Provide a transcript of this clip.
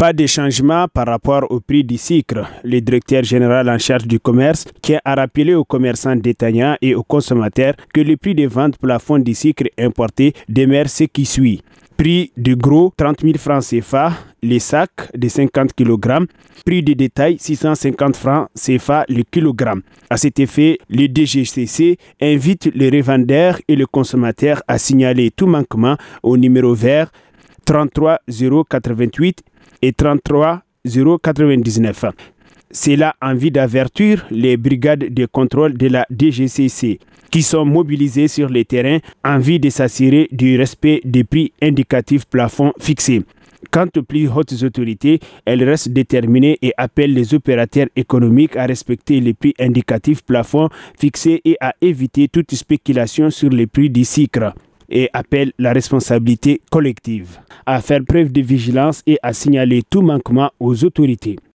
Pas de changement par rapport au prix du sucre. Le directeur général en charge du commerce tient à rappeler aux commerçants détaillants et aux consommateurs que le prix de vente plafond du sucre importé demeure ce qui suit. Prix de gros 30 000 francs CFA, les sacs de 50 kg. Prix de détail 650 francs CFA le kilogramme. À cet effet, le DGCC invite les revendeurs et les consommateurs à signaler tout manquement au numéro vert 33 088 et 33 099. C'est là en vue d'avertir les brigades de contrôle de la DGCC qui sont mobilisées sur le terrain en vue de s'assurer du respect des prix indicatifs plafonds fixés. Quant aux plus hautes autorités, elles restent déterminées et appellent les opérateurs économiques à respecter les prix indicatifs plafonds fixés et à éviter toute spéculation sur les prix du sucre et appellent la responsabilité collective, à faire preuve de vigilance et à signaler tout manquement aux autorités.